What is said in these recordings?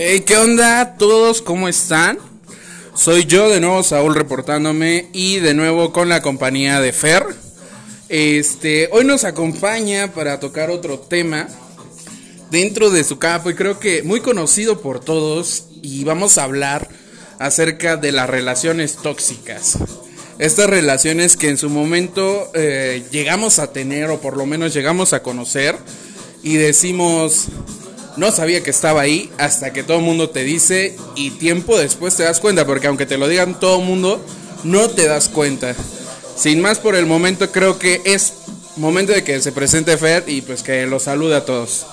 Hey, ¿qué onda todos? ¿Cómo están? Soy yo de nuevo, Saúl, reportándome y de nuevo con la compañía de Fer. Este, hoy nos acompaña para tocar otro tema dentro de su campo y creo que muy conocido por todos y vamos a hablar acerca de las relaciones tóxicas. Estas relaciones que en su momento eh, llegamos a tener o por lo menos llegamos a conocer y decimos, no sabía que estaba ahí hasta que todo el mundo te dice y tiempo después te das cuenta, porque aunque te lo digan todo el mundo, no te das cuenta. Sin más por el momento, creo que es momento de que se presente Fer y pues que los salude a todos.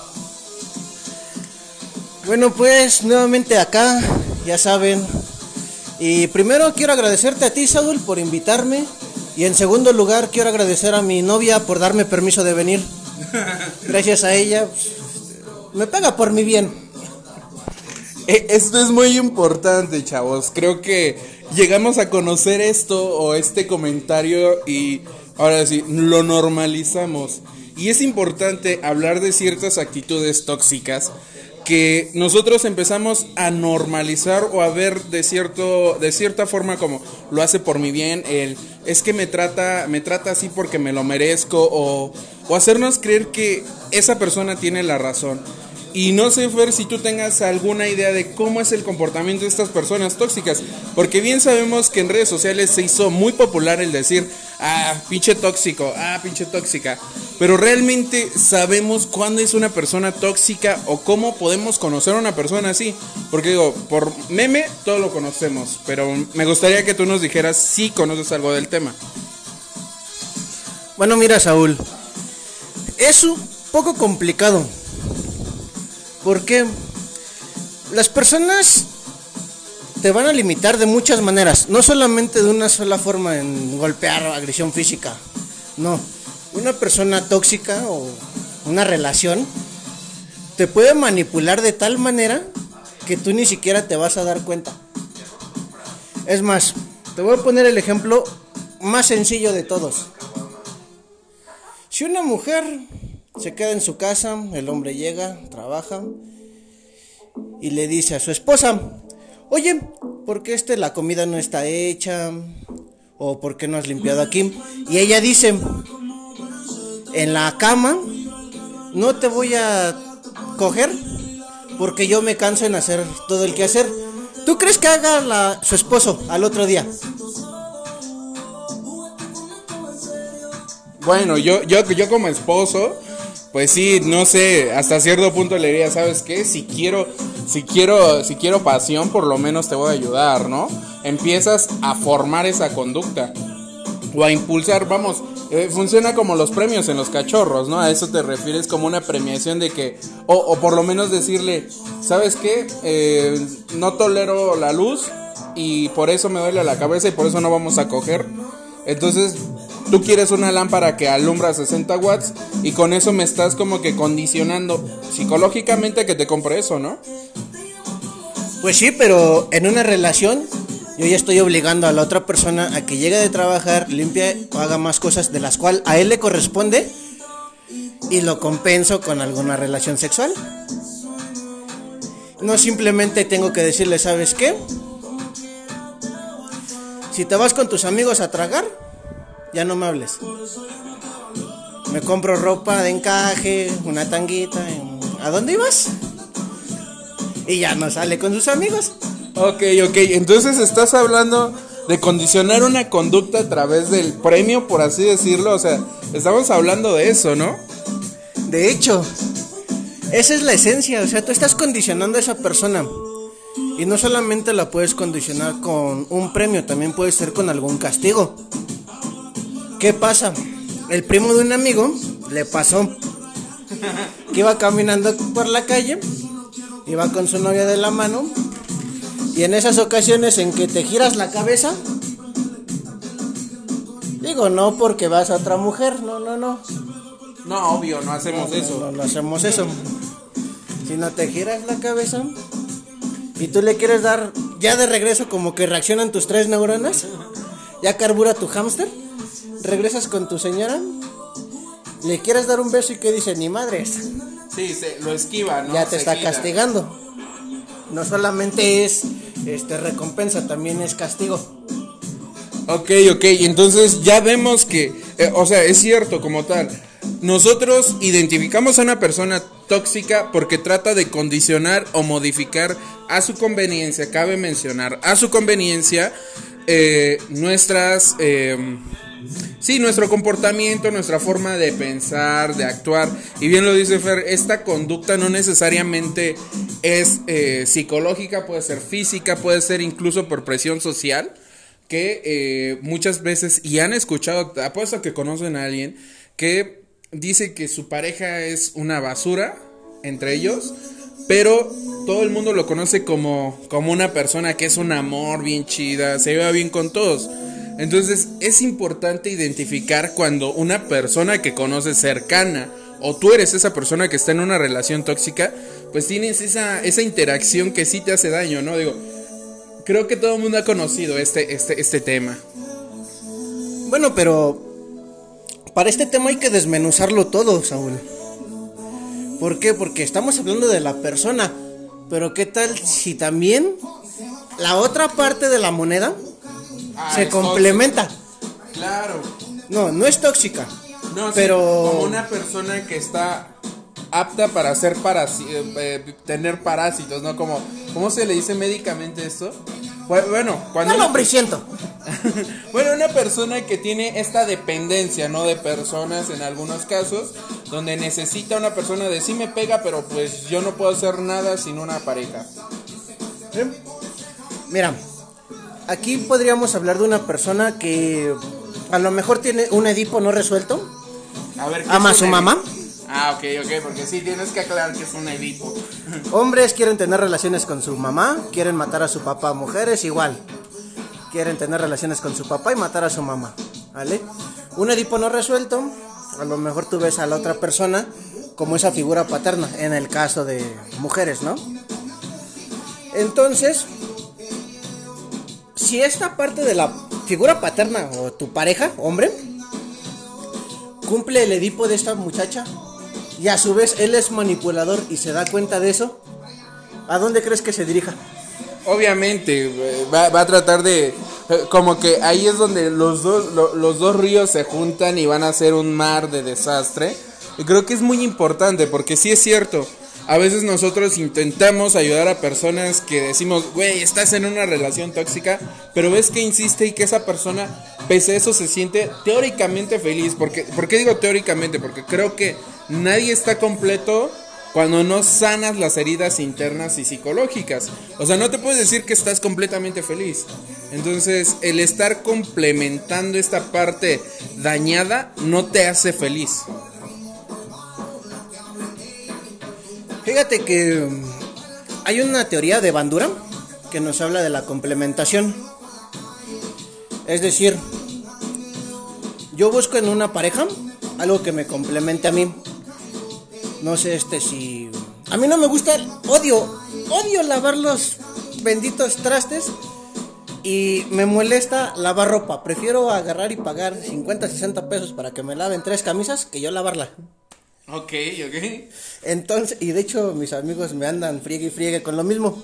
Bueno, pues nuevamente acá, ya saben. Y primero quiero agradecerte a ti, Saúl, por invitarme. Y en segundo lugar, quiero agradecer a mi novia por darme permiso de venir. Gracias a ella, pues, me paga por mi bien. Eh, Esto es muy importante, chavos. Creo que llegamos a conocer esto o este comentario y ahora sí, lo normalizamos. Y es importante hablar de ciertas actitudes tóxicas que nosotros empezamos a normalizar o a ver de cierto de cierta forma como lo hace por mi bien el es que me trata me trata así porque me lo merezco o, o hacernos creer que esa persona tiene la razón y no sé, Fer, si tú tengas alguna idea de cómo es el comportamiento de estas personas tóxicas. Porque bien sabemos que en redes sociales se hizo muy popular el decir, ah, pinche tóxico, ah, pinche tóxica. Pero realmente sabemos cuándo es una persona tóxica o cómo podemos conocer a una persona así. Porque digo, por meme todo lo conocemos. Pero me gustaría que tú nos dijeras si conoces algo del tema. Bueno, mira, Saúl, es un poco complicado. Porque las personas te van a limitar de muchas maneras, no solamente de una sola forma en golpear agresión física. No, una persona tóxica o una relación te puede manipular de tal manera que tú ni siquiera te vas a dar cuenta. Es más, te voy a poner el ejemplo más sencillo de todos. Si una mujer se queda en su casa, el hombre llega, trabaja y le dice a su esposa, oye, ¿por qué este la comida no está hecha? ¿O por qué no has limpiado aquí? Y ella dice, en la cama no te voy a coger porque yo me canso en hacer todo el que hacer. ¿Tú crees que haga la, su esposo al otro día? Bueno, yo, yo, yo como esposo, pues sí, no sé, hasta cierto punto le diría, ¿sabes qué? Si quiero, si quiero, si quiero pasión, por lo menos te voy a ayudar, ¿no? Empiezas a formar esa conducta o a impulsar, vamos, eh, funciona como los premios en los cachorros, ¿no? A eso te refieres como una premiación de que, o, por lo menos decirle, ¿sabes qué? Eh, no tolero la luz y por eso me duele la cabeza y por eso no vamos a coger. Entonces, tú quieres una lámpara que alumbra 60 watts y con eso me estás como que condicionando psicológicamente a que te compre eso, ¿no? Pues sí, pero en una relación yo ya estoy obligando a la otra persona a que llegue de trabajar, limpie o haga más cosas de las cuales a él le corresponde y lo compenso con alguna relación sexual. No simplemente tengo que decirle, ¿sabes qué? Si te vas con tus amigos a tragar, ya no me hables. Me compro ropa de encaje, una tanguita. ¿A dónde ibas? Y ya no sale con sus amigos. Ok, ok, entonces estás hablando de condicionar una conducta a través del premio, por así decirlo. O sea, estamos hablando de eso, ¿no? De hecho, esa es la esencia. O sea, tú estás condicionando a esa persona. Y no solamente la puedes condicionar con un premio, también puede ser con algún castigo. ¿Qué pasa? El primo de un amigo le pasó que iba caminando por la calle, iba con su novia de la mano, y en esas ocasiones en que te giras la cabeza, digo no porque vas a otra mujer, no, no, no. No, obvio, no hacemos No, eso. No, no hacemos eso. Si no te giras la cabeza y tú le quieres dar ya de regreso como que reaccionan tus tres neuronas, ya carbura tu hámster, regresas con tu señora, le quieres dar un beso y que dice, ni madres, Sí, se, lo esquiva, ¿no? ya te Se está gira. castigando. No solamente es este recompensa, también es castigo. Ok, ok, entonces ya vemos que, eh, o sea, es cierto como tal. Nosotros identificamos a una persona tóxica porque trata de condicionar o modificar a su conveniencia, cabe mencionar, a su conveniencia eh, nuestras... Eh, Sí, nuestro comportamiento, nuestra forma de pensar, de actuar. Y bien lo dice Fer, esta conducta no necesariamente es eh, psicológica, puede ser física, puede ser incluso por presión social. Que eh, muchas veces, y han escuchado, apuesto que conocen a alguien que dice que su pareja es una basura entre ellos, pero todo el mundo lo conoce como, como una persona que es un amor bien chida, se lleva bien con todos. Entonces es importante identificar cuando una persona que conoces cercana o tú eres esa persona que está en una relación tóxica, pues tienes esa, esa interacción que sí te hace daño, ¿no? Digo, creo que todo el mundo ha conocido este, este, este tema. Bueno, pero para este tema hay que desmenuzarlo todo, Saúl. ¿Por qué? Porque estamos hablando de la persona, pero ¿qué tal si también la otra parte de la moneda Ah, se complementa? Claro. No, no es tóxica. No, sí, pero como una persona que está apta para hacer parasi- eh, tener parásitos, ¿no? Como, ¿cómo se le dice médicamente esto? Bu- Bueno, cuando no una- lombriciento. bueno, una persona que tiene esta dependencia, ¿no? De personas en algunos casos, donde necesita una persona de sí me pega, pero pues yo no puedo hacer nada sin una pareja. Mira, aquí podríamos hablar de una persona que a lo mejor tiene un Edipo no resuelto. A ver, ¿qué ¿Ama a su mamá? Ah, ok, ok, porque sí, tienes que aclarar que es un Edipo. Hombres quieren tener relaciones con su mamá, quieren matar a su papá. Mujeres igual. Quieren tener relaciones con su papá y matar a su mamá. ¿Vale? Un Edipo no resuelto, a lo mejor tú ves a la otra persona como esa figura paterna, en el caso de mujeres, ¿no? Entonces, si esta parte de la figura paterna o tu pareja, hombre, cumple el Edipo de esta muchacha y a su vez él es manipulador y se da cuenta de eso, ¿a dónde crees que se dirija? Obviamente, eh, va, va a tratar de... eh, Como que ahí es donde los dos, lo- los dos ríos se juntan y van a hacer un mar de desastre. Y creo que es muy importante porque sí es cierto. A veces nosotros intentamos ayudar a personas que decimos, güey, estás en una relación tóxica, pero ves que insiste y que esa persona, pese a eso, se siente teóricamente feliz. Porque, ¿Por qué digo teóricamente? Porque creo que nadie está completo cuando no sanas las heridas internas y psicológicas. O sea, no te puedes decir que estás completamente feliz. Entonces, el estar complementando esta parte dañada no te hace feliz. Fíjate que mm, hay una teoría de Bandura que nos habla de la complementación. Es decir, yo busco en una pareja algo que me complemente a mí. No sé este si a mí no me gusta, odio, odio lavar los benditos trastes y me molesta lavar ropa. Prefiero agarrar y pagar 50, 60 pesos para que me laven tres camisas que yo lavarla. Ok, ok. Entonces, y de hecho mis amigos me andan friegue y friegue con lo mismo.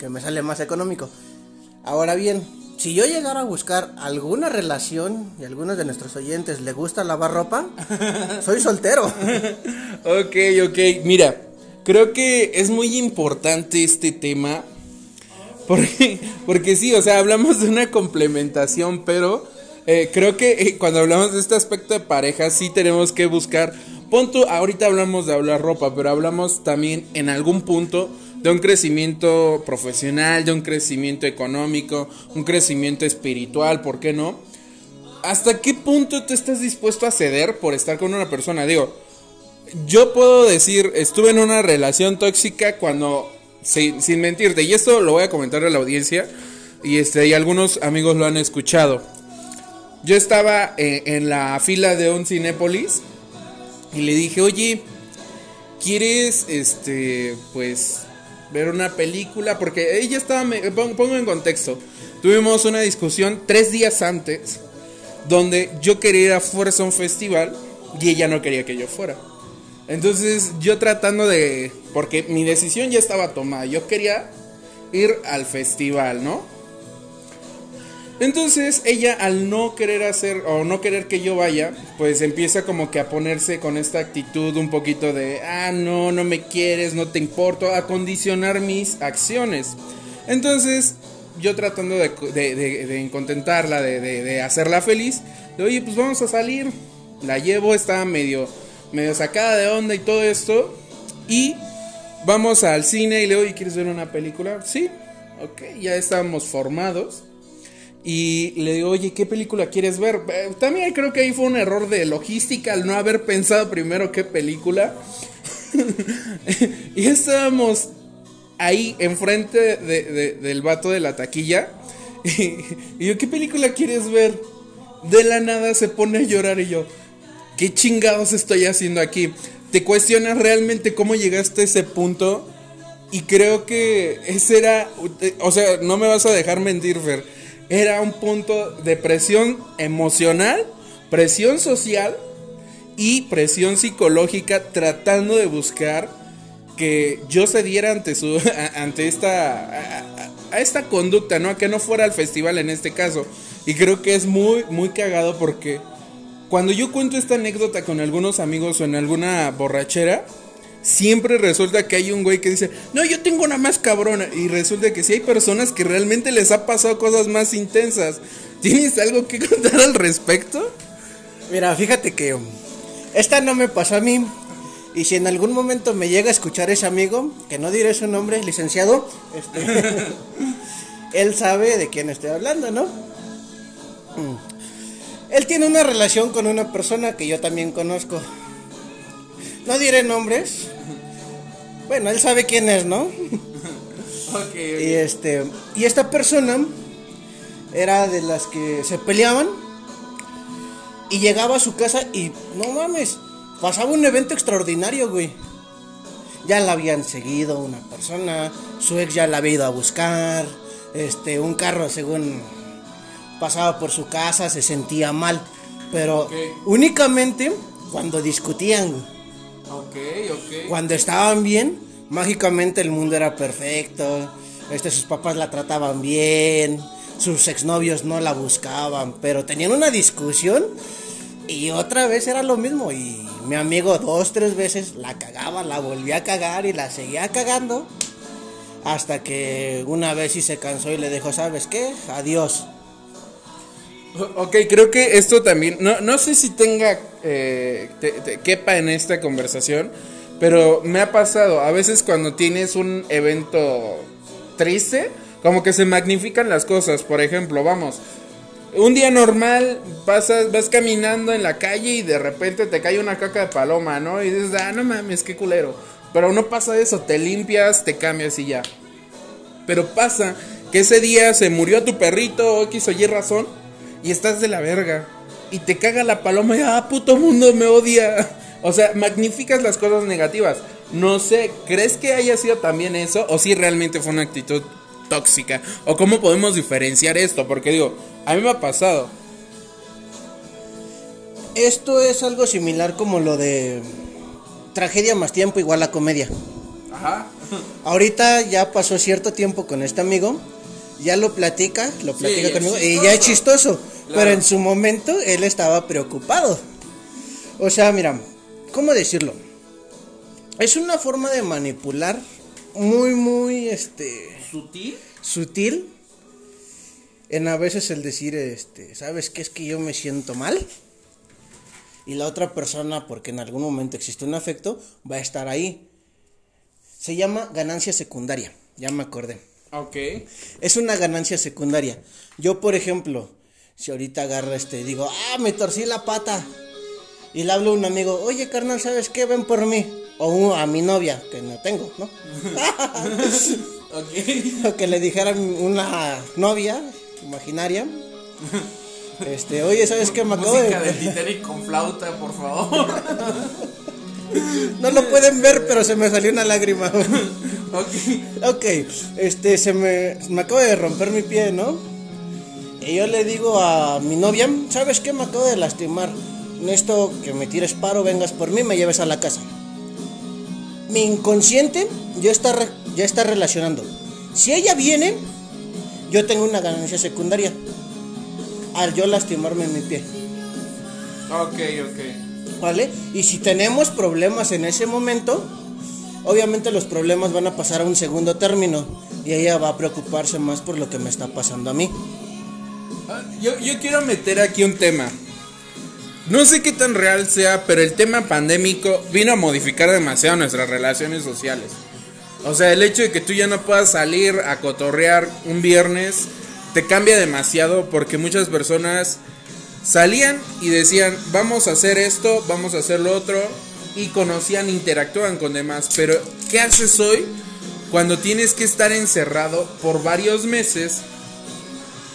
Que me sale más económico. Ahora bien, si yo llegara a buscar alguna relación y a algunos de nuestros oyentes le gusta lavar ropa, soy soltero. Ok, ok. Mira, creo que es muy importante este tema. Porque, porque sí, o sea, hablamos de una complementación, pero eh, creo que eh, cuando hablamos de este aspecto de pareja, sí tenemos que buscar. Pon tú, ahorita hablamos de hablar ropa, pero hablamos también en algún punto de un crecimiento profesional, de un crecimiento económico, un crecimiento espiritual, ¿por qué no? ¿Hasta qué punto tú estás dispuesto a ceder por estar con una persona? Digo, yo puedo decir, estuve en una relación tóxica cuando, sin, sin mentirte, y esto lo voy a comentar a la audiencia, y, este, y algunos amigos lo han escuchado. Yo estaba eh, en la fila de un Cinépolis y le dije, oye, ¿quieres, este, pues, ver una película? Porque ella estaba, me- pon- pongo en contexto, tuvimos una discusión tres días antes, donde yo quería ir a fuerza a un festival y ella no quería que yo fuera. Entonces yo tratando de... Porque mi decisión ya estaba tomada. Yo quería ir al festival, ¿no? Entonces ella al no querer hacer o no querer que yo vaya, pues empieza como que a ponerse con esta actitud un poquito de, ah, no, no me quieres, no te importo, a condicionar mis acciones. Entonces yo tratando de, de, contentarla, de, hacerla feliz, de, oye, pues vamos a salir. La llevo, estaba medio, medio sacada de onda y todo esto. Y vamos al cine y le digo, ¿quieres ver una película? Sí, ok, ya estábamos formados. Y le digo, oye, ¿qué película quieres ver? Eh, también creo que ahí fue un error de logística al no haber pensado primero qué película. y estábamos ahí enfrente de, del vato de la taquilla. Y, yo, ¿qué película quieres ver? De la nada se pone a llorar y yo, ¿qué chingados estoy haciendo aquí? Te cuestionas realmente cómo llegaste a ese punto. Y creo que ese era, o sea, no me vas a dejar mentir, Fer era un punto de presión emocional, presión social y presión psicológica tratando de buscar que yo cediera ante su ante esta a, esta conducta, ¿no? A que no fuera al festival en este caso. Y creo que es muy muy cagado porque cuando yo cuento esta anécdota con algunos amigos o en alguna borrachera, siempre resulta que hay un güey que dice, no, yo tengo una más cabrona. Y resulta que sí hay personas que realmente les ha pasado cosas más intensas. ¿Tienes algo que contar al respecto? Mira, fíjate que esta no me pasó a mí. Y si en algún momento me llega a escuchar ese amigo, que no diré su nombre, licenciado, este, él sabe de quién estoy hablando, ¿no? Mm. Él tiene una relación con una persona que yo también conozco. No diré nombres. Bueno, él sabe quién es, ¿no? Y este y esta persona era de las que se peleaban y llegaba a su casa y no mames, pasaba un evento extraordinario, güey. Ya la habían seguido una persona, su ex ya la había ido a buscar, este, un carro según pasaba por su casa, se sentía mal, pero únicamente cuando discutían, cuando estaban bien, mágicamente el mundo era perfecto. Este, sus papás la trataban bien, sus exnovios no la buscaban, pero tenían una discusión y otra vez era lo mismo. Y mi amigo dos, tres veces la cagaba, la volvía a cagar y la seguía cagando. Hasta que una vez sí se cansó y le dijo, ¿sabes qué? Adiós. Ok, creo que esto también, no, no sé si tenga, eh, quepa en esta conversación, pero me ha pasado, a veces cuando tienes un evento triste, como que se magnifican las cosas, por ejemplo, vamos, un día normal, pasas, vas caminando en la calle y de repente te cae una caca de paloma, ¿no? Y dices, ah, no mames, qué culero. Pero no pasa eso, te limpias, te cambias y ya. Pero pasa que ese día se murió tu perrito, o X o Y razón y estás de la verga. Y te caga la paloma y, ah, puto mundo me odia. O sea, magnificas las cosas negativas. No sé, ¿crees que haya sido también eso? ¿O si realmente fue una actitud tóxica? ¿O cómo podemos diferenciar esto? Porque digo, a mí me ha pasado. Esto es algo similar como lo de tragedia más tiempo igual a comedia. Ajá. Ahorita ya pasó cierto tiempo con este amigo, ya lo platica, lo platica conmigo y ya es chistoso. Pero en su momento él estaba preocupado. O sea, mira, ¿cómo decirlo? Es una forma de manipular muy, muy, este... ¿Sutil? Sutil. En a veces el decir, este, ¿sabes qué es que yo me siento mal? Y la otra persona, porque en algún momento existe un afecto, va a estar ahí. Se llama ganancia secundaria, ya me acordé. Ok. Es una ganancia secundaria. Yo, por ejemplo, si ahorita agarro este, digo, ah, me torcí la pata. Y le hablo a un amigo, oye, carnal, ¿sabes qué? Ven por mí. O a mi novia, que no tengo, ¿no? O que le dijeran una novia imaginaria. Este, oye, ¿sabes qué? Me acabo Música de... Titanic con flauta, por favor. no lo pueden ver, pero se me salió una lágrima. ok. Ok, este, se me, me acabo de romper mi pie, ¿no? Y yo le digo a mi novia, ¿sabes qué? Me acabo de lastimar. Necesito que me tires paro, vengas por mí, me lleves a la casa. mi inconsciente ya está, re- ya está relacionando. Si ella viene, yo tengo una ganancia secundaria al yo lastimarme en mi pie. Ok, ok. ¿Vale? Y si tenemos problemas en ese momento, obviamente los problemas van a pasar a un segundo término y ella va a preocuparse más por lo que me está pasando a mí. Yo, yo quiero meter aquí un tema. No sé qué tan real sea, pero el tema pandémico vino a modificar demasiado nuestras relaciones sociales. O sea, el hecho de que tú ya no puedas salir a cotorrear un viernes te cambia demasiado porque muchas personas salían y decían, vamos a hacer esto, vamos a hacer lo otro, y conocían, interactuaban con demás. Pero, ¿qué haces hoy cuando tienes que estar encerrado por varios meses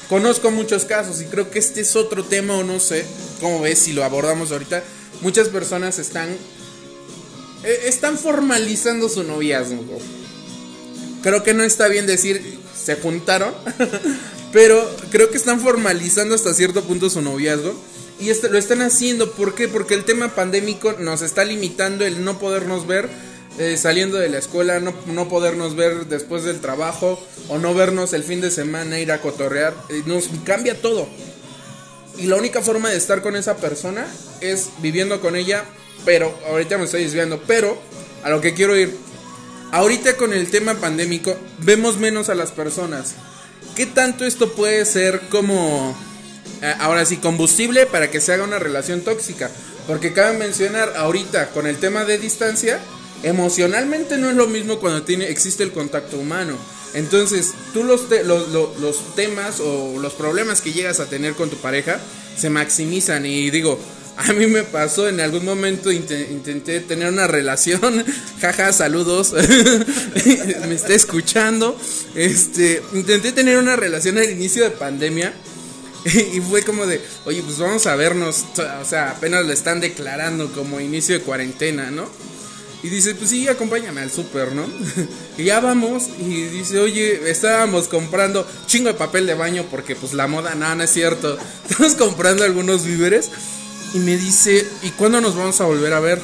Conozco muchos casos y creo que este es otro tema o no sé cómo ves si lo abordamos ahorita. Muchas personas están eh, están formalizando su noviazgo. Creo que no está bien decir se juntaron, pero creo que están formalizando hasta cierto punto su noviazgo y este, lo están haciendo ¿por qué? Porque el tema pandémico nos está limitando el no podernos ver eh, saliendo de la escuela, no, no podernos ver después del trabajo o no vernos el fin de semana, ir a cotorrear, eh, nos cambia todo. Y la única forma de estar con esa persona es viviendo con ella, pero ahorita me estoy desviando, pero a lo que quiero ir, ahorita con el tema pandémico vemos menos a las personas. ¿Qué tanto esto puede ser como, eh, ahora sí, combustible para que se haga una relación tóxica? Porque cabe mencionar ahorita con el tema de distancia, emocionalmente no es lo mismo cuando tiene, existe el contacto humano. Entonces, tú los, te- los, los- temas o los problemas que llegas a tener con tu pareja se maximizan. Y digo, a mí me pasó en algún momento, inte- intenté tener una relación. Jaja, saludos. me está escuchando. Este, intenté tener una relación al inicio de pandemia. Y fue como de, oye, pues vamos a vernos. O sea, apenas lo están declarando como inicio de cuarentena, ¿no? Y dice, pues sí, acompáñame al súper, ¿no? y ya vamos. Y dice, oye, estábamos comprando chingo de papel de baño porque pues la moda, no, no es cierto. Estamos comprando algunos víveres. Y me dice, ¿y cuándo nos vamos a volver a ver?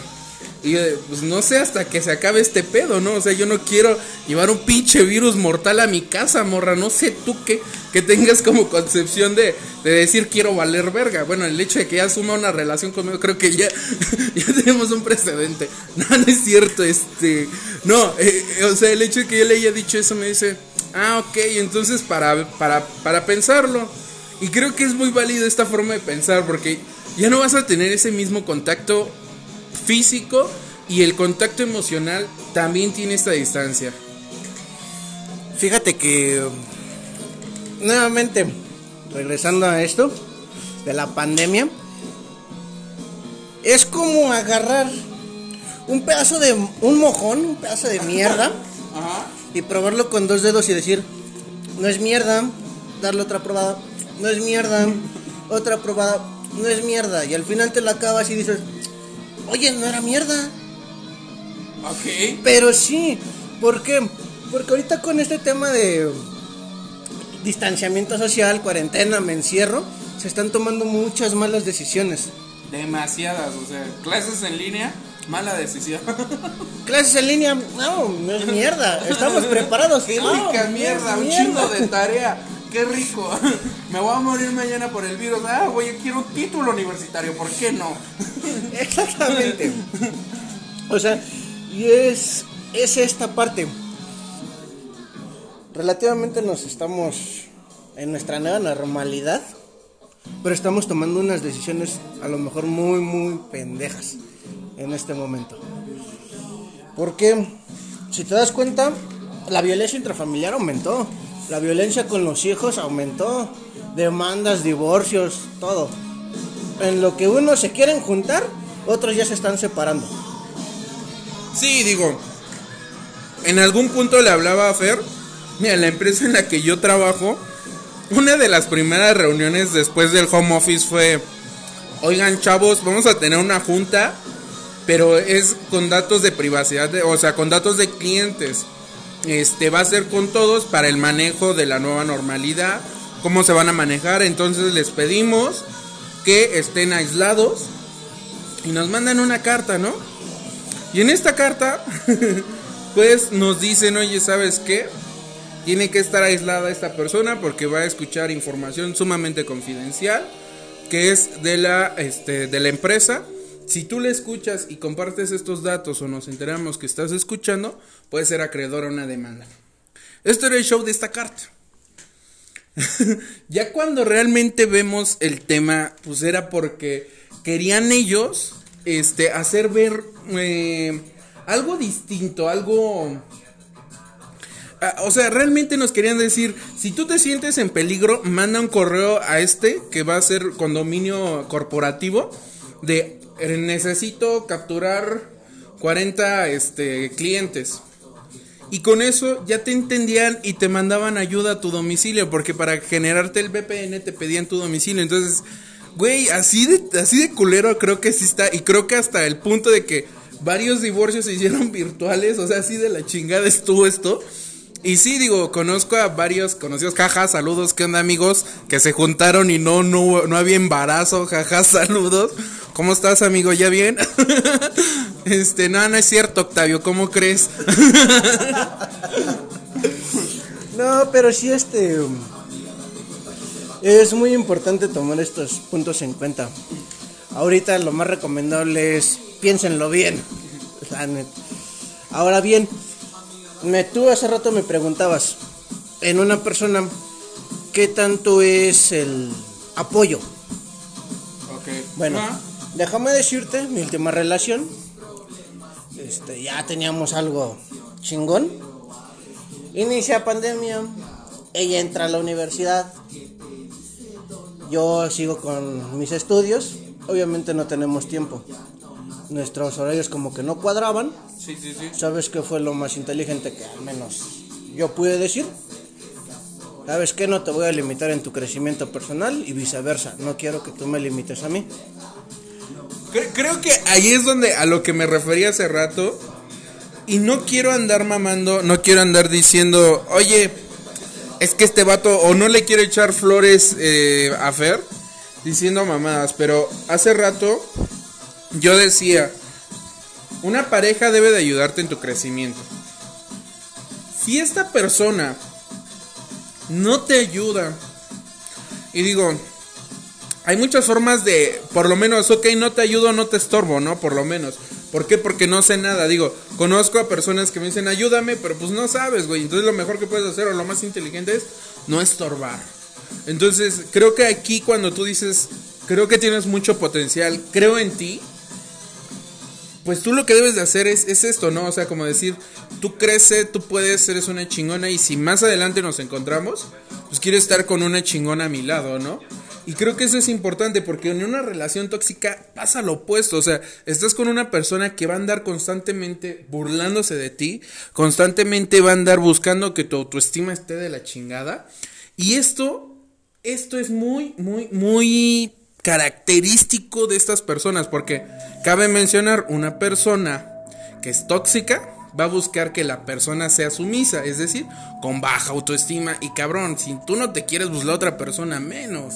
Y yo, pues no sé hasta que se acabe este pedo, ¿no? O sea, yo no quiero llevar un pinche virus mortal a mi casa, morra. No sé tú qué, que tengas como concepción de, de decir quiero valer verga. Bueno, el hecho de que ella asuma una relación conmigo, creo que ya, ya tenemos un precedente. No, no es cierto, este. No, eh, eh, o sea, el hecho de que yo le haya dicho eso me dice, ah, ok, entonces para, para, para pensarlo. Y creo que es muy válido esta forma de pensar porque ya no vas a tener ese mismo contacto físico y el contacto emocional también tiene esta distancia. Fíjate que nuevamente regresando a esto de la pandemia es como agarrar un pedazo de un mojón, un pedazo de mierda Ajá. y probarlo con dos dedos y decir, no es mierda, darle otra probada, no es mierda, otra probada, no es mierda y al final te la acabas y dices, "Oye, no era mierda." Ok. Pero sí, ¿por qué? Porque ahorita con este tema de distanciamiento social, cuarentena, me encierro, se están tomando muchas malas decisiones. Demasiadas, o sea, clases en línea, mala decisión. Clases en línea, no, no es mierda, estamos preparados. Qué No, rica mierda, un chingo de tarea. Qué rico. Me voy a morir mañana por el virus. Ah, güey, quiero un título universitario, ¿por qué no? Exactamente. O sea, y es, es esta parte. Relativamente nos estamos en nuestra nueva normalidad, pero estamos tomando unas decisiones a lo mejor muy, muy pendejas en este momento. Porque, si te das cuenta, la violencia intrafamiliar aumentó, la violencia con los hijos aumentó, demandas, divorcios, todo. En lo que unos se quieren juntar, otros ya se están separando. Sí, digo, en algún punto le hablaba a Fer, mira, la empresa en la que yo trabajo, una de las primeras reuniones después del home office fue, oigan chavos, vamos a tener una junta, pero es con datos de privacidad, de- o sea, con datos de clientes. Este va a ser con todos para el manejo de la nueva normalidad, cómo se van a manejar, entonces les pedimos que estén aislados y nos mandan una carta, ¿no? Y en esta carta, pues nos dicen, oye, ¿sabes qué? Tiene que estar aislada esta persona porque va a escuchar información sumamente confidencial que es de la, este, de la empresa. Si tú le escuchas y compartes estos datos o nos enteramos que estás escuchando, puede ser acreedor a una demanda. Esto era el show de esta carta. ya cuando realmente vemos el tema, pues era porque querían ellos este, hacer ver eh, algo distinto, algo... Ah, o sea, realmente nos querían decir, si tú te sientes en peligro, manda un correo a este, que va a ser condominio corporativo, de necesito capturar 40 este, clientes. Y con eso ya te entendían y te mandaban ayuda a tu domicilio, porque para generarte el VPN te pedían tu domicilio. Entonces, güey, así de, así de culero creo que sí está. Y creo que hasta el punto de que varios divorcios se hicieron virtuales, o sea, así de la chingada estuvo esto. Y sí, digo, conozco a varios conocidos, jaja, saludos, ¿qué onda amigos? Que se juntaron y no, no, no había embarazo, jaja, saludos. ¿Cómo estás, amigo? ¿Ya bien? este, no, no es cierto, Octavio, ¿cómo crees? no, pero sí, este. Es muy importante tomar estos puntos en cuenta. Ahorita lo más recomendable es piénsenlo bien. Ahora bien, me, tú hace rato me preguntabas en una persona qué tanto es el apoyo. Bueno, déjame decirte, mi última relación, este, ya teníamos algo chingón. Inicia pandemia, ella entra a la universidad, yo sigo con mis estudios, obviamente no tenemos tiempo. Nuestros horarios como que no cuadraban. Sí, sí, sí. ¿Sabes qué fue lo más inteligente que al menos yo pude decir? ¿Sabes qué? No te voy a limitar en tu crecimiento personal y viceversa. No quiero que tú me limites a mí. Creo que ahí es donde a lo que me refería hace rato. Y no quiero andar mamando, no quiero andar diciendo, oye, es que este vato, o no le quiero echar flores eh, a Fer, diciendo mamadas. Pero hace rato yo decía, una pareja debe de ayudarte en tu crecimiento. Si esta persona no te ayuda, y digo, hay muchas formas de, por lo menos, ok, no te ayudo, no te estorbo, ¿no? Por lo menos. ¿Por qué? Porque no sé nada. Digo, conozco a personas que me dicen, ayúdame, pero pues no sabes, güey. Entonces lo mejor que puedes hacer o lo más inteligente es no estorbar. Entonces, creo que aquí cuando tú dices, creo que tienes mucho potencial, creo en ti, pues tú lo que debes de hacer es, es esto, ¿no? O sea, como decir, tú creces, tú puedes, eres una chingona y si más adelante nos encontramos, pues quiero estar con una chingona a mi lado, ¿no? Y creo que eso es importante porque en una relación tóxica pasa lo opuesto. O sea, estás con una persona que va a andar constantemente burlándose de ti, constantemente va a andar buscando que tu autoestima esté de la chingada. Y esto, esto es muy, muy, muy característico de estas personas porque cabe mencionar una persona que es tóxica va a buscar que la persona sea sumisa, es decir, con baja autoestima y cabrón, si tú no te quieres, pues la otra persona menos.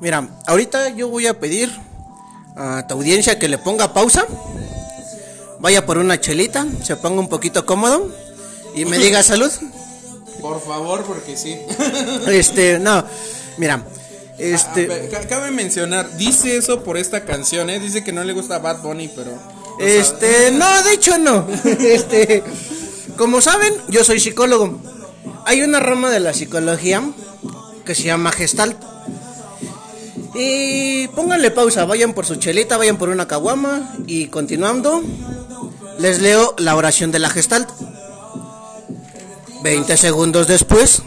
Mira, ahorita yo voy a pedir a tu audiencia que le ponga pausa, vaya por una chelita, se ponga un poquito cómodo y me diga salud. Por favor, porque sí. Este, no, mira, este. Ah, cabe mencionar, dice eso por esta canción, ¿eh? Dice que no le gusta Bad Bunny, pero. Este, no, de hecho no. Este, como saben, yo soy psicólogo. Hay una rama de la psicología que se llama Gestalt. Y pónganle pausa, vayan por su chelita, vayan por una caguama y continuando, les leo la oración de la Gestalt. 20 segundos después.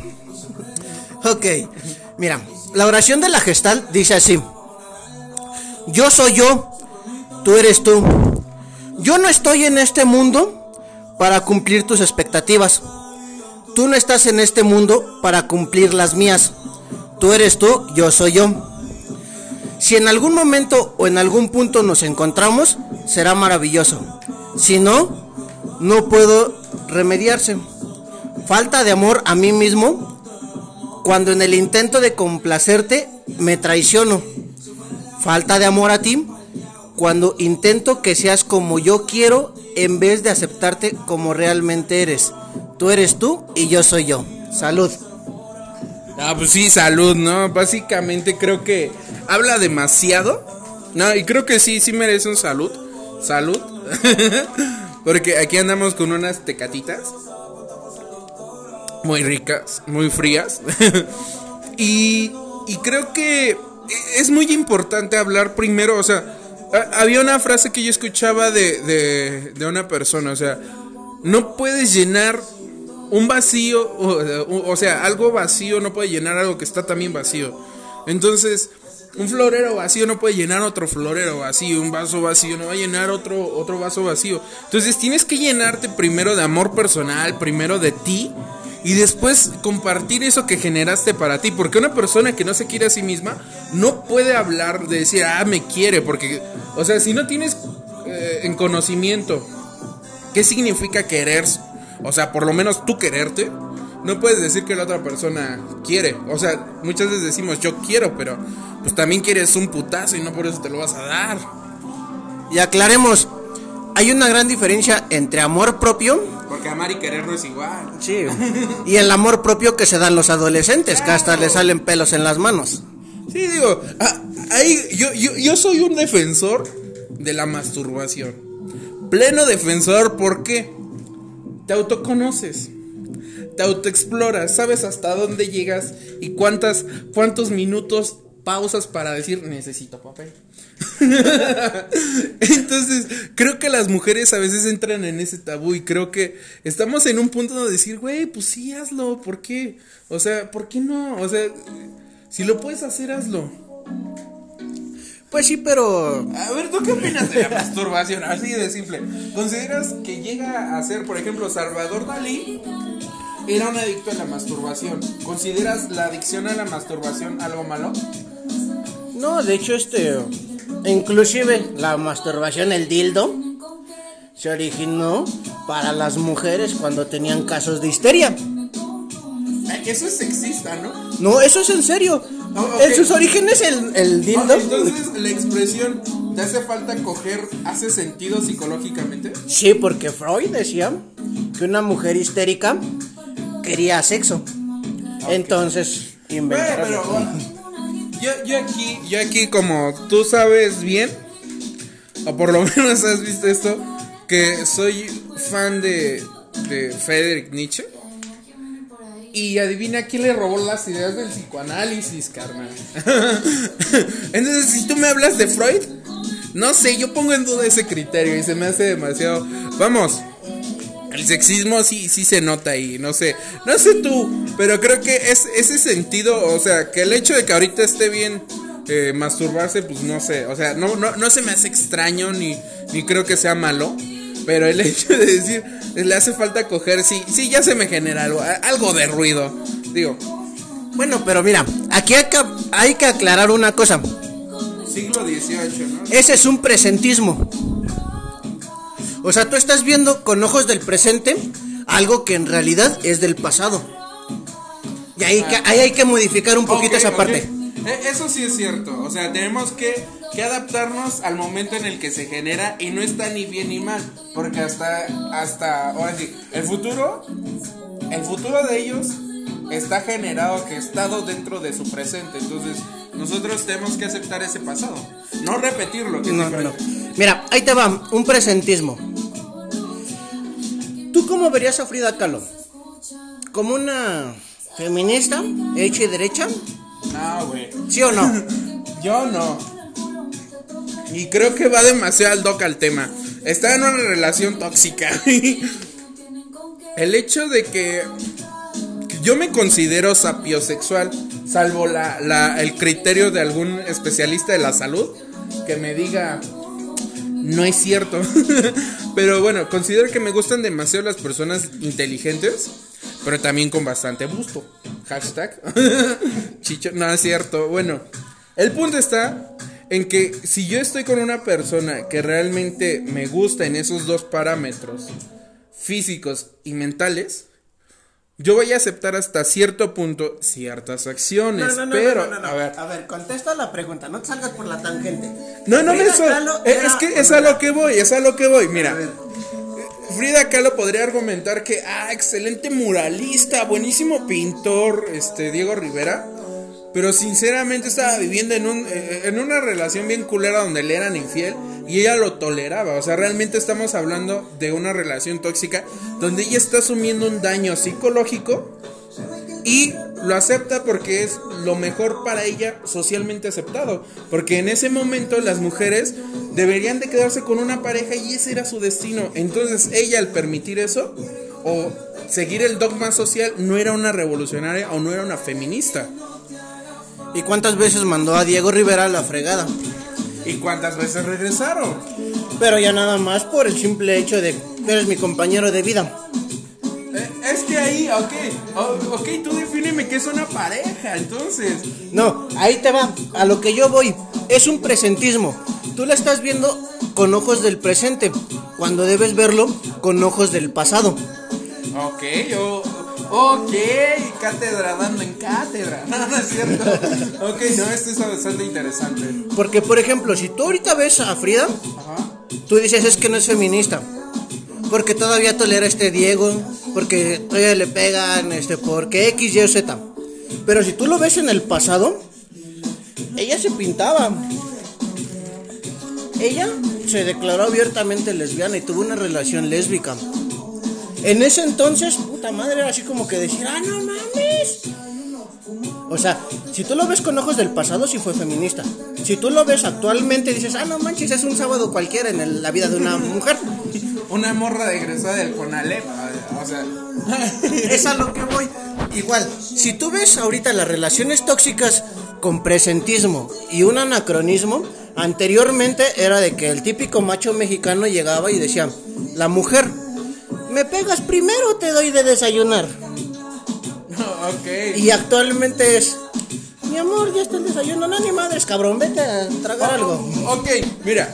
Ok, mira, la oración de la Gestalt dice así. Yo soy yo, tú eres tú. Yo no estoy en este mundo para cumplir tus expectativas. Tú no estás en este mundo para cumplir las mías. Tú eres tú, yo soy yo. Si en algún momento o en algún punto nos encontramos, será maravilloso. Si no, no puedo remediarse. Falta de amor a mí mismo cuando en el intento de complacerte me traiciono. Falta de amor a ti cuando intento que seas como yo quiero en vez de aceptarte como realmente eres. Tú eres tú y yo soy yo. Salud. Ah, pues sí, salud, ¿no? Básicamente creo que habla demasiado. No, y creo que sí, sí merece un salud. Salud. Porque aquí andamos con unas tecatitas. Muy ricas, muy frías. y, y creo que es muy importante hablar primero, o sea, había una frase que yo escuchaba de, de, de una persona, o sea, no puedes llenar un vacío, o, sea, algo vacío no puede llenar algo que está también vacío. Entonces, un florero vacío no puede llenar otro florero vacío, un vaso vacío no va a llenar otro, otro vaso vacío. Entonces tienes que llenarte primero de amor personal, primero de ti, y después compartir eso que generaste para ti. Porque una persona que no se quiere a sí misma no puede hablar de decir, ah, me quiere, porque, o sea, si no tienes eh, en conocimiento qué significa querer o sea, por lo menos tú quererte, no puedes decir que la otra persona quiere. O sea, muchas veces decimos yo quiero, pero pues también quieres un putazo y no por eso te lo vas a dar. Y aclaremos, hay una gran diferencia entre amor propio. Porque amar y querer no es igual. Sí. Y el amor propio que se dan los adolescentes, que hasta les salen pelos en las manos. Sí, digo, ah, ahí yo, yo, yo soy un defensor de la masturbación. Pleno defensor, ¿por qué? Te autoconoces, te autoexploras, sabes hasta dónde llegas y cuántas, cuántos minutos pausas para decir necesito papel. Entonces, creo que las mujeres a veces entran en ese tabú y creo que estamos en un punto de decir, güey, pues sí, hazlo, ¿por qué? O sea, ¿por qué no? O sea, si lo puedes hacer, hazlo. Pues sí, pero. A ver, ¿tú qué opinas de la masturbación? Así de simple. ¿Consideras que llega a ser, por ejemplo, Salvador Dalí era un adicto a la masturbación? ¿Consideras la adicción a la masturbación algo malo? No, de hecho, este. Inclusive la masturbación, el dildo, se originó para las mujeres cuando tenían casos de histeria. Eso es sexista, ¿no? No, eso es en serio. En sus orígenes el, el dildo. entonces, la expresión ¿te hace falta coger hace sentido psicológicamente? Sí, porque Freud decía que una mujer histérica quería sexo. Entonces, inventaron. pero, yo, yo aquí, yo aquí como tú sabes bien, o por lo menos has visto esto, que soy fan de, de Friedrich Nietzsche. Y adivina quién le robó las ideas del psicoanálisis, carnal. Entonces, si tú me hablas de Freud, no sé, yo pongo en duda ese criterio y se me hace demasiado. Vamos, el sexismo sí, sí se nota ahí, no sé, no sé tú, pero creo que es ese sentido, o sea, que el hecho de que ahorita esté bien eh, masturbarse, pues no sé, o sea, no, no, no se me hace extraño ni, ni creo que sea malo, pero el hecho de decir, le hace falta coger, sí, sí, ya se me genera algo, algo de ruido. Digo. Bueno, pero mira, aquí hay que, hay que aclarar una cosa. Siglo XVIII, ¿no? Ese es un presentismo. O sea, tú estás viendo con ojos del presente algo que en realidad es del pasado. Y ahí, que, ahí hay que modificar un poquito esa parte. E, eso sí es cierto. O sea, tenemos que, que, adaptarnos al momento en el que se genera y no está ni bien ni mal. Porque hasta, hasta, ahora sí, el futuro, el futuro de ellos está generado, que estado dentro de su presente. Entonces, nosotros tenemos que aceptar ese pasado. No repetirlo. no, no. Mira, ahí te va, un presentismo. ¿Tú cómo verías a Frida Kahlo? ¿Como una feminista, hecha y derecha? No, güey. ¿Sí o no? Yo no. Y creo que va demasiado al doc al tema. Está en una relación tóxica. El hecho de que yo me considero sapiosexual, salvo la, la, el criterio de algún especialista de la salud que me diga, no es cierto. Pero bueno, considero que me gustan demasiado las personas inteligentes pero también con bastante gusto. Hashtag. Chicho, no es cierto. Bueno, el punto está en que si yo estoy con una persona que realmente me gusta en esos dos parámetros, físicos y mentales, yo voy a aceptar hasta cierto punto ciertas acciones, pero a ver, a ver, contesta la pregunta, no te salgas por la tangente. no, no me Frida Kahlo eh, era es que es a lo que voy, es a lo que voy, mira. Frida Kahlo podría argumentar que, ah, excelente muralista, buenísimo pintor, este, Diego Rivera, pero sinceramente estaba viviendo en, un, en una relación bien culera donde le eran infiel y ella lo toleraba, o sea, realmente estamos hablando de una relación tóxica donde ella está asumiendo un daño psicológico y lo acepta porque es lo mejor para ella socialmente aceptado. Porque en ese momento las mujeres deberían de quedarse con una pareja y ese era su destino. Entonces ella al permitir eso o seguir el dogma social no era una revolucionaria o no era una feminista. ¿Y cuántas veces mandó a Diego Rivera a la fregada? ¿Y cuántas veces regresaron? Pero ya nada más por el simple hecho de que eres mi compañero de vida. Eh, es que ahí, ok, ok, tú defíneme que es una pareja, entonces. No, ahí te va, a lo que yo voy. Es un presentismo. Tú la estás viendo con ojos del presente, cuando debes verlo con ojos del pasado. Ok, yo. Ok, cátedra dando en cátedra. No, no es cierto. Ok, no, esto es bastante interesante. Porque, por ejemplo, si tú ahorita ves a Frida, Ajá. tú dices es que no es feminista. Porque todavía tolera a este Diego, porque todavía le pegan, este, porque X, Y o Z. Pero si tú lo ves en el pasado, ella se pintaba. Ella se declaró abiertamente lesbiana y tuvo una relación lésbica. En ese entonces, puta madre, era así como que decir, ah, no mames. O sea, si tú lo ves con ojos del pasado, sí fue feminista. Si tú lo ves actualmente, dices, ah, no manches, es un sábado cualquiera en el- la vida de una mujer. Una morra de egresada del Conalep. O sea. Es a lo que voy. Igual, si tú ves ahorita las relaciones tóxicas con presentismo y un anacronismo, anteriormente era de que el típico macho mexicano llegaba y decía, la mujer, me pegas primero, te doy de desayunar. ok. Y actualmente es, mi amor, ya está el desayuno, no ni madres, cabrón, vete a tragar algo. Ok, mira.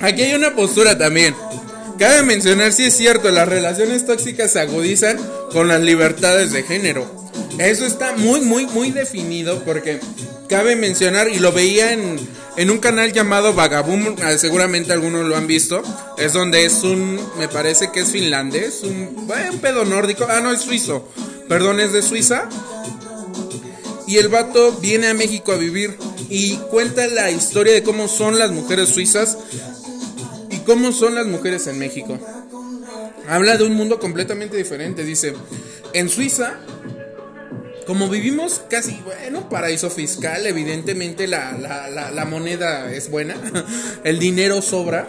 Aquí hay una postura también. Cabe mencionar, si es cierto, las relaciones tóxicas se agudizan con las libertades de género. Eso está muy, muy, muy definido porque cabe mencionar, y lo veía en, en un canal llamado Vagaboom, ah, seguramente algunos lo han visto, es donde es un, me parece que es finlandés, un pedo nórdico, ah, no, es suizo, perdón, es de Suiza, y el vato viene a México a vivir y cuenta la historia de cómo son las mujeres suizas y cómo son las mujeres en México. Habla de un mundo completamente diferente. Dice, en Suiza, como vivimos casi, bueno, paraíso fiscal, evidentemente la, la- la- moneda es buena, el dinero sobra.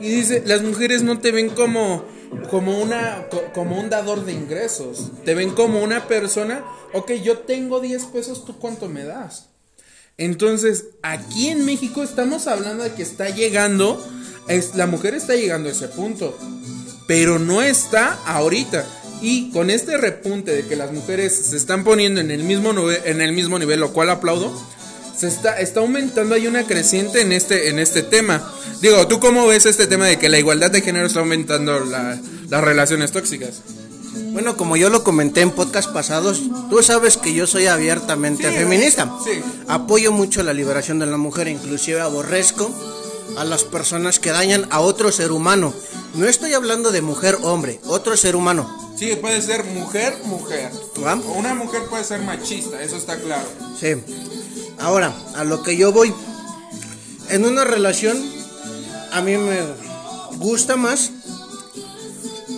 Y dice, las mujeres no te ven como, como, una, co- como un dador de ingresos, te ven como una persona, ok, yo tengo 10 pesos, ¿tú cuánto me das? Entonces, aquí en México estamos hablando de que está llegando, es, la mujer está llegando a ese punto, pero no está ahorita. Y con este repunte de que las mujeres se están poniendo en el mismo, en el mismo nivel, lo cual aplaudo, se está, está aumentando, hay una creciente en este, en este tema. Digo, ¿tú cómo ves este tema de que la igualdad de género está aumentando la- las relaciones tóxicas? Bueno, como yo lo comenté en podcast pasados, tú sabes que yo soy abiertamente Sí, feminista. sí. Apoyo mucho la liberación de la mujer, inclusive aborrezco a las personas que dañan a otro ser humano. No estoy hablando de mujer, hombre, otro ser humano. Sí, puede ser mujer, mujer. ¿Va? Una mujer puede ser machista, eso está claro. Sí. Ahora, a lo que yo voy. En una relación, a mí me gusta más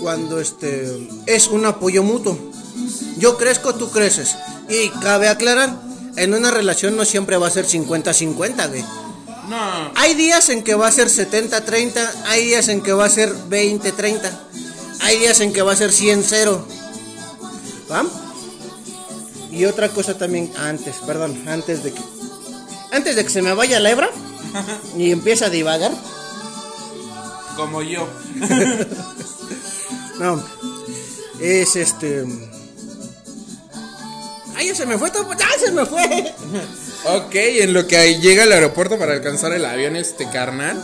cuando este es un apoyo mutuo. Yo crezco, tú creces. Y cabe aclarar, en una relación no siempre va a ser 50-50, güey. No, Hay días en que va a ser 70-30, hay días en que va a ser 20-30, hay días en que va a ser 100-0. ¿Va? Y otra cosa también antes, perdón, antes de que antes de que se me vaya la hebra y empiece a divagar. como yo. No. Es este Ay, ya se me fue todo, ya se me fue. Ok, en lo que llega al aeropuerto para alcanzar el avión este carnal.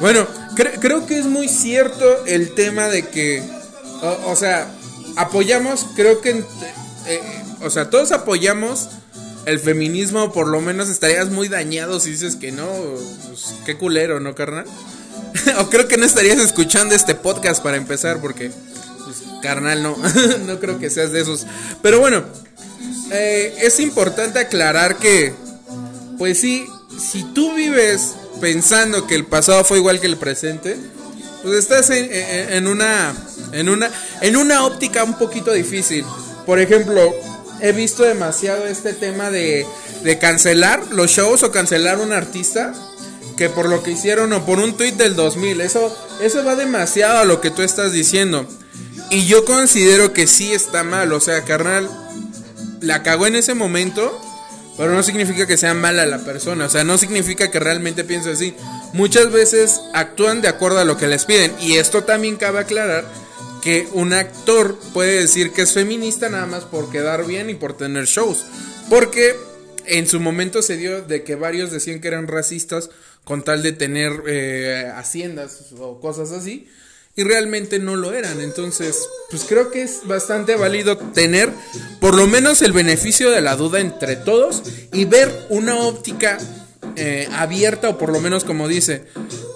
Bueno, cre- creo que es muy cierto el tema de que, o, sea, apoyamos, creo que, eh, o sea, todos apoyamos el feminismo, por lo menos estarías muy dañado si dices que no, pues, qué culero, ¿no, carnal? o creo que no estarías escuchando este podcast para empezar, porque, pues, carnal, no, no creo que seas de esos. Pero bueno, eh, es importante aclarar que, pues sí, si tú vives pensando que el pasado fue igual que el presente, pues estás en, una en una en una óptica un poquito difícil. Por ejemplo, he visto demasiado este tema de, cancelar los shows o cancelar un artista que por lo que hicieron o por un tweet del 2000. Eso eso va demasiado a lo que tú estás diciendo. Y yo considero que sí está mal, o sea, carnal la cagó en ese momento pero no significa que sea mala la persona, o sea, no significa que realmente piense así. Muchas veces actúan de acuerdo a lo que les piden. Y esto también cabe aclarar que un actor puede decir que es feminista nada más por quedar bien y por tener shows. Porque en su momento se dio de que varios decían que eran racistas con tal de tener eh, haciendas o cosas así y realmente no lo eran. Entonces, pues creo que es bastante válido tener por lo menos el beneficio de la duda entre todos y ver una óptica eh, abierta o por lo menos como dice,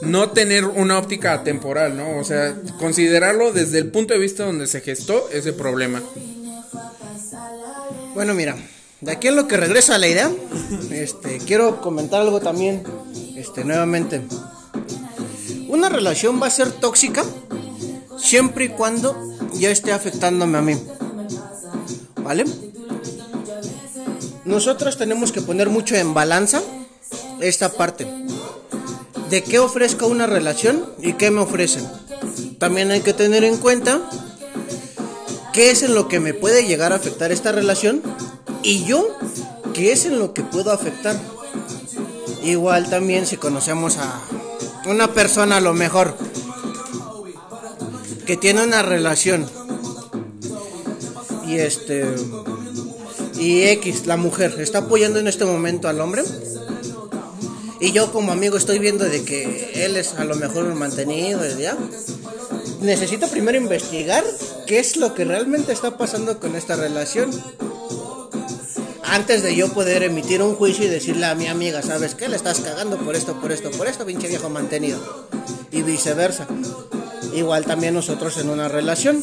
no tener una óptica temporal, ¿no? O sea, considerarlo desde el punto de vista donde se gestó ese problema. Bueno, mira, de aquí en lo que regresa a la idea, este, quiero comentar algo también, este, nuevamente. Una relación va a ser tóxica siempre y cuando ya esté afectándome a mí. ¿Vale? Nosotros tenemos que poner mucho en balanza esta parte. De qué ofrezco una relación y qué me ofrecen. También hay que tener en cuenta qué es en lo que me puede llegar a afectar esta relación y yo qué es en lo que puedo afectar. Igual también si conocemos a una persona a lo mejor que tiene una relación y este y X, la mujer, está apoyando en este momento al hombre. Y yo como amigo estoy viendo de que él es a lo mejor un mantenido, ¿ya? Necesito primero investigar qué es lo que realmente está pasando con esta relación antes de yo poder emitir un juicio y decirle a mi amiga, ¿sabes qué? Le estás cagando por esto, por esto, por esto, pinche viejo mantenido. Y viceversa. Igual también nosotros en una relación.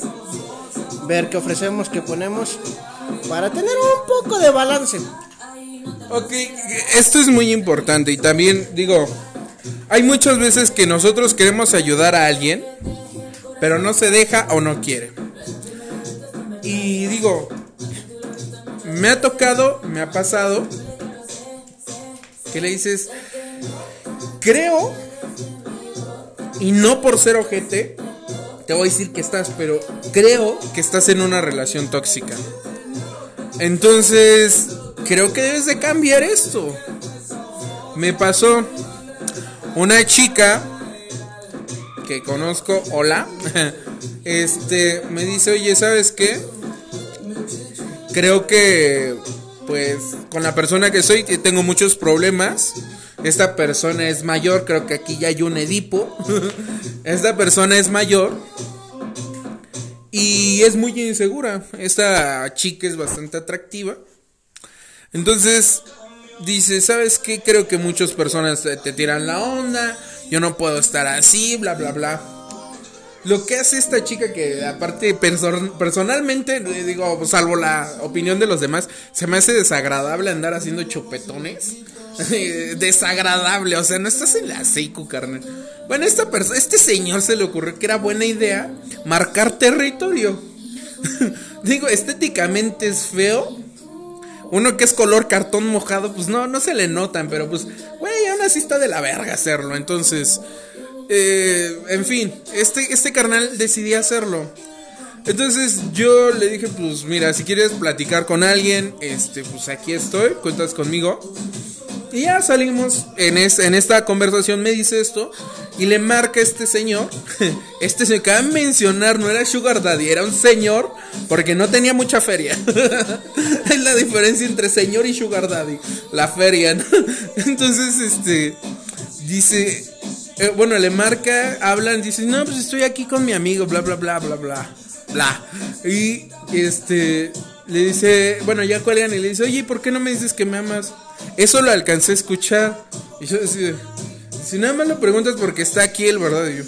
Ver qué ofrecemos, qué ponemos, para tener un poco de balance. Ok, esto es muy importante y también digo, hay muchas veces que nosotros queremos ayudar a alguien, pero no se deja o no quiere. Y digo, me ha tocado, me ha pasado, que le dices, creo, y no por ser ojete, te voy a decir que estás, pero creo que estás en una relación tóxica. Entonces, creo que debes de cambiar esto. Me pasó una chica que conozco, hola, este, me dice, oye, ¿sabes qué? Creo que pues con la persona que soy tengo muchos problemas. Esta persona es mayor, creo que aquí ya hay un Edipo. Esta persona es mayor y es muy insegura. Esta chica es bastante atractiva. Entonces dice, ¿sabes qué? Creo que muchas personas te tiran la onda. Yo no puedo estar así, bla, bla, bla. Lo que hace esta chica que aparte personalmente, digo, salvo la opinión de los demás, se me hace desagradable andar haciendo chupetones. desagradable, o sea, no estás en la seco, carnal. Bueno, esta persona, este señor se le ocurrió que era buena idea marcar territorio. digo, estéticamente es feo. Uno que es color cartón mojado, pues no, no se le notan, pero pues, güey, aún así está de la verga hacerlo. Entonces, eh, en fin, este, este carnal decidí hacerlo. Entonces yo le dije, pues mira, si quieres platicar con alguien, este, pues aquí estoy, cuentas conmigo. Y ya salimos en, en esta conversación, me dice esto, y le marca este señor, este se acaba de mencionar, no era Sugar Daddy, era un señor, porque no tenía mucha feria. es la diferencia entre señor y Sugar Daddy, la feria. Entonces, este, dice, eh, bueno, le marca, hablan, dice, no, pues estoy aquí con mi amigo, bla, bla, bla, bla, bla. bla. Y este le dice, bueno, ya cuelgan y le dice, oye, ¿por qué no me dices que me amas? Eso lo alcancé a escuchar. Y yo decía, si nada más lo preguntas porque está aquí el verdad. Y yo,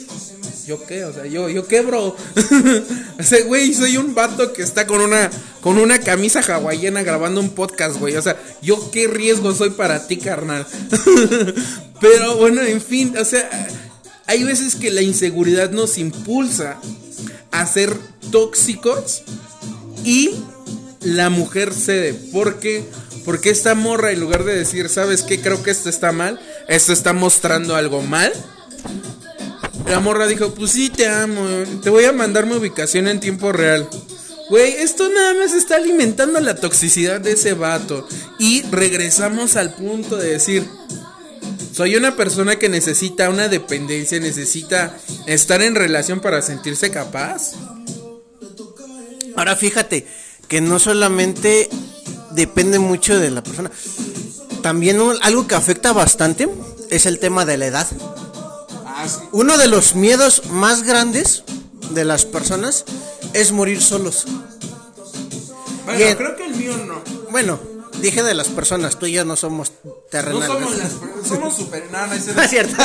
¿yo qué? O sea, yo, ¿yo qué, bro? o güey, soy un vato que está con una, con una camisa hawaiana grabando un podcast, güey. O sea, ¿yo qué riesgo soy para ti, carnal? Pero bueno, en fin, o sea, hay veces que la inseguridad nos impulsa a ser tóxicos y la mujer cede. ¿Por qué? Porque esta morra, en lugar de decir, ¿sabes qué? Creo que esto está mal, esto está mostrando algo mal. La morra dijo, pues sí, te amo, te voy a mandar mi ubicación en tiempo real. Güey, esto nada más está alimentando la toxicidad de ese vato. Y regresamos al punto de decir, soy una persona que necesita una dependencia, necesita estar en relación para sentirse capaz. Ahora fíjate que no solamente depende mucho de la persona, también algo que afecta bastante es el tema de la edad. Uno de los miedos más grandes de las personas es morir solos. Bueno, creo que el mío no. Bueno, dije de las personas, tú y yo no somos terrenales. No somos las somos super. No, no, es cierto.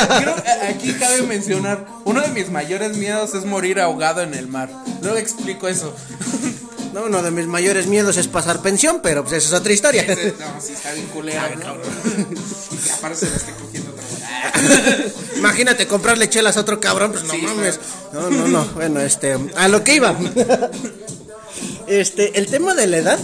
aquí cabe mencionar: uno de mis mayores miedos es morir ahogado en el mar. Luego explico eso. No, uno de mis mayores miedos es pasar pensión, pero pues eso es otra historia. no, si está bien culero, cabrón. Y que aparte se Imagínate comprarle chelas a otro cabrón, pues no mames. No, no, no. Bueno, este, a lo que iba. Este, el tema de la edad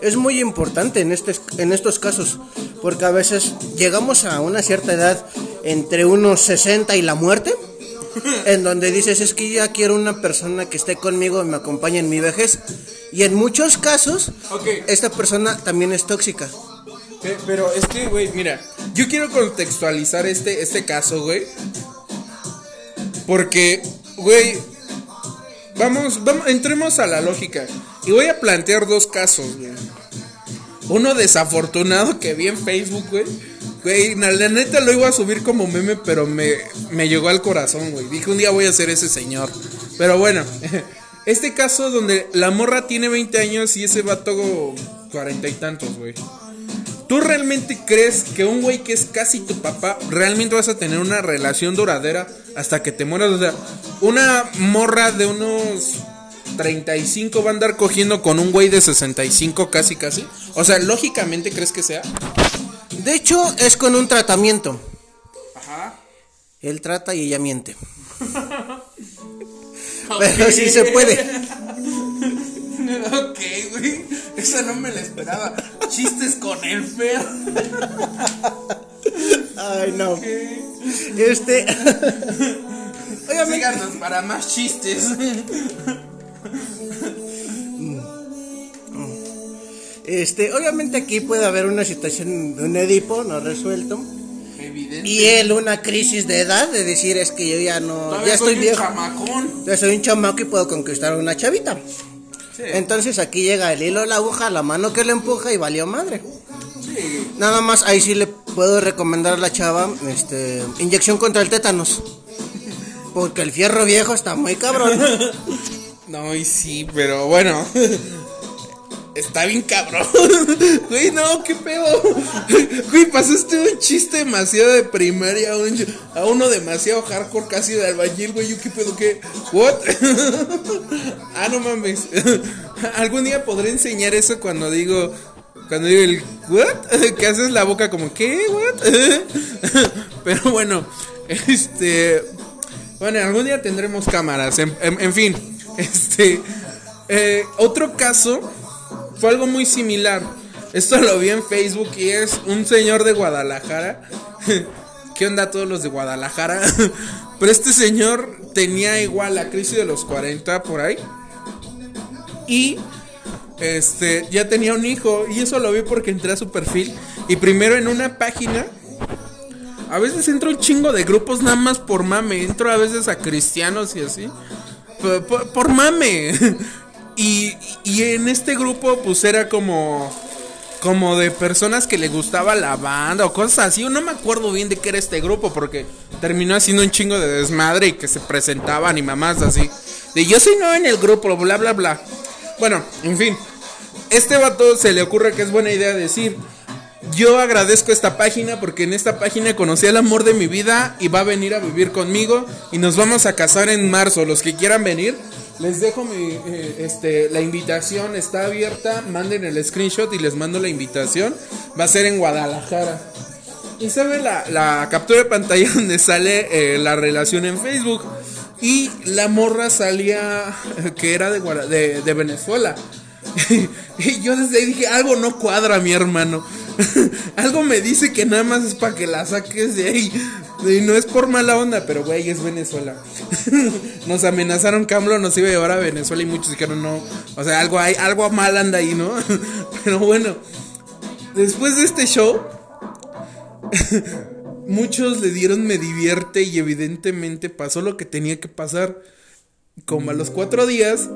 es muy importante en, este, en estos casos, porque a veces llegamos a una cierta edad entre unos 60 y la muerte, en donde dices, es que ya quiero una persona que esté conmigo y me acompañe en mi vejez. Y en muchos casos, esta persona también es tóxica. Pero es que, güey, mira, yo quiero contextualizar este, este caso, güey. Porque, güey, vamos, vamos, entremos a la lógica. Y voy a plantear dos casos, güey. Uno desafortunado que vi en Facebook, güey. Güey, la neta lo iba a subir como meme, pero me, me llegó al corazón, güey. Dije, un día voy a ser ese señor. Pero bueno, este caso donde la morra tiene 20 años y ese vato cuarenta y tantos, güey. ¿Tú realmente crees que un güey que es casi tu papá, realmente vas a tener una relación duradera hasta que te mueras? O sea, una morra de unos 35 va a andar cogiendo con un güey de 65 casi casi. O sea, lógicamente crees que sea. De hecho, es con un tratamiento. Ajá. Él trata y ella miente. Pero sí se puede. Güey. Esa no me la esperaba. Chistes con el feo. Ay, no. Este. Síganos para más chistes. Este, obviamente aquí puede haber una situación de un Edipo no resuelto. Y él una crisis de edad, de decir es que yo ya no, ya estoy viejo. Ya soy un chamaco y puedo conquistar a una chavita. Entonces aquí llega el hilo, la aguja, la mano que le empuja y valió madre. Nada más ahí sí le puedo recomendar a la chava este inyección contra el tétanos. Porque el fierro viejo está muy cabrón. No, y sí, pero bueno. Está bien cabrón. Güey, no, qué pedo. Güey, pasaste un chiste demasiado de primaria a, uno demasiado hardcore casi de albañil, güey. Qué pedo, qué. What? ah, no mames. Algún día podré enseñar eso cuando digo. Cuando digo el what? Que haces la boca como, ¿qué? ¿What? Pero bueno, este. Bueno, algún día tendremos cámaras. En, fin, este. Eh, otro caso fue algo muy similar. Esto lo vi en Facebook y es un señor de Guadalajara. ¿Qué onda todos los de Guadalajara? Pero este señor tenía igual la crisis de los 40 por ahí. Y este ya tenía un hijo y eso lo vi porque entré a su perfil y primero en una página a veces entro un chingo de grupos nada más por mame, entro a veces a cristianos y así. por mame. Y, en este grupo, pues era como. Como de personas que le gustaba la banda o cosas así. No me acuerdo bien de qué era este grupo porque terminó haciendo un chingo de desmadre y que se presentaban y mamás así. de yo soy no en el grupo, bla, bla, bla. Bueno, en fin. Este vato se le ocurre que es buena idea decir, yo agradezco esta página porque en esta página conocí al amor de mi vida y va a venir a vivir conmigo y nos vamos a casar en marzo. Los que quieran venir, les dejo mi, eh, este, la invitación, está abierta, manden el screenshot y les mando la invitación. Va a ser en Guadalajara. Y se ve la, la captura de pantalla donde sale eh, la relación en Facebook. Y la morra salía que era de, de Venezuela. y yo desde ahí dije, algo no cuadra, mi hermano. algo me dice que nada más es para que la saques de ahí. Y no es por mala onda, pero güey, es Venezuela. nos amenazaron que AMLO nos iba a llevar a Venezuela y muchos dijeron no. O sea, algo hay, algo mal anda ahí, ¿no? pero bueno, después de este show, muchos le dieron me divierte y evidentemente pasó lo que tenía que pasar. Como a los cuatro días,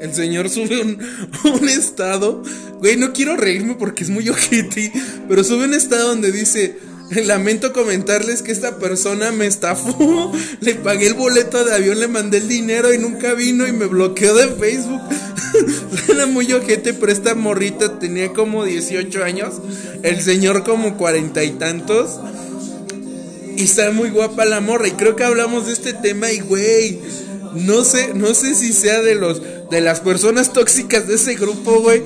el señor sube un, un estado. Güey, no quiero reírme porque es muy ojete. Pero sube un estado donde dice: Lamento comentarles que esta persona me estafó. Le pagué el boleto de avión, le mandé el dinero y nunca vino y me bloqueó de Facebook. Era muy ojete, pero esta morrita tenía como 18 años. El señor como cuarenta y tantos. Y está muy guapa la morra. Y creo que hablamos de este tema y güey. No sé, no sé si sea de los de las personas tóxicas de ese grupo, güey.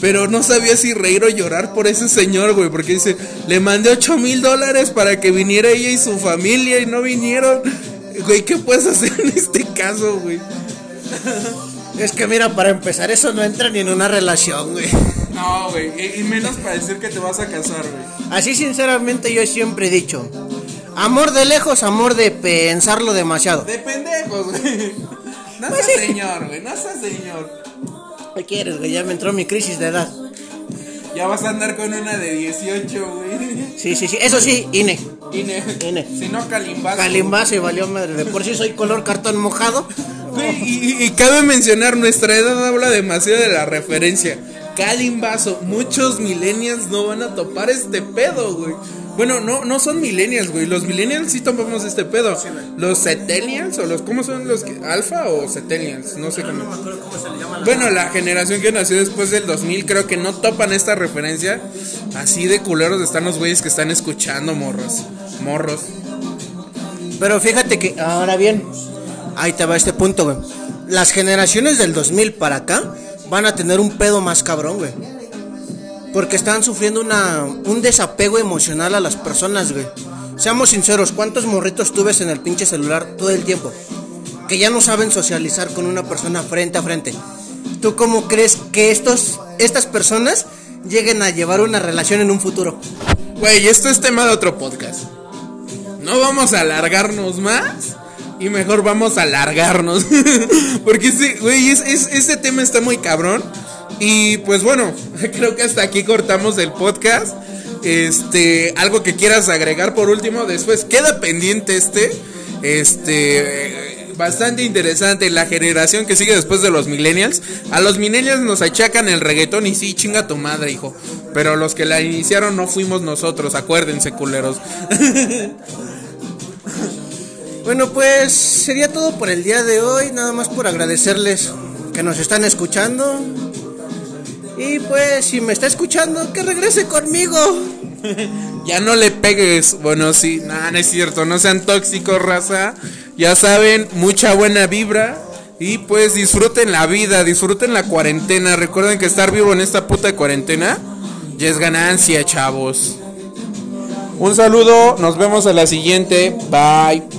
Pero no sabía si reír o llorar por ese señor, güey. Porque dice, le mandé 8 mil dólares para que viniera ella y su familia y no vinieron. Güey, ¿qué puedes hacer en este caso, güey? Es que mira, para empezar, eso no entra ni en una relación, güey. No, güey. Y menos para decir que te vas a casar, güey. Así sinceramente yo siempre he dicho, amor de lejos, amor de pensarlo demasiado. De pendejos, güey. No Pues seas sí. señor, güey. No seas señor. ¿Qué quieres, güey? Ya me entró mi crisis de edad. Ya vas a andar con una de 18, güey. Sí, sí, sí. Eso sí, INE. Ine. Ine. Si no, calimbazo. Calimbazo y valió madre. De por sí soy color cartón mojado. Güey, y, y- y cabe mencionar, nuestra edad habla demasiado de la referencia. Calimbazo, muchos millennials no van a topar este pedo, güey. Bueno, no, no son millennials, güey. Los millennials sí topamos este pedo. Los centennials o los, ¿cómo son los que? ¿Alfa o centennials? No sé cómo. Bueno, la generación que nació después del 2000 creo que no topan esta referencia. Así de culeros están los güeyes que están escuchando, morros. Morros. Pero fíjate que, ahora bien, ahí te va este punto, güey. Las generaciones del 2000 para acá van a tener un pedo más cabrón, güey. Porque están sufriendo una, un desapego emocional a las personas, güey. Seamos sinceros, ¿cuántos morritos tú ves en el pinche celular todo el tiempo? Que ya no saben socializar con una persona frente a frente. ¿Tú cómo crees que estos, estas personas lleguen a llevar una relación en un futuro? Güey, esto es tema de otro podcast. No vamos a alargarnos más. Y mejor vamos a alargarnos. Porque güey, es, es- este tema está muy cabrón. Y pues bueno, creo que hasta aquí cortamos el podcast. Este, algo que quieras agregar por último. Después queda pendiente este. Este, bastante interesante. La generación que sigue después de los millennials. A los millennials nos achacan el reggaetón y sí, chinga tu madre, hijo. Pero los que la iniciaron no fuimos nosotros, acuérdense, culeros. Bueno, pues sería todo por el día de hoy, nada más por agradecerles que nos están escuchando. Y pues si me está escuchando, que regrese conmigo. Ya no le pegues. Bueno, sí, nada, no es cierto. No sean tóxicos, raza. Ya saben, mucha buena vibra. Y pues disfruten la vida, disfruten la cuarentena. Recuerden que estar vivo en esta puta cuarentena ya es ganancia, chavos. Un saludo, nos vemos a la siguiente. Bye.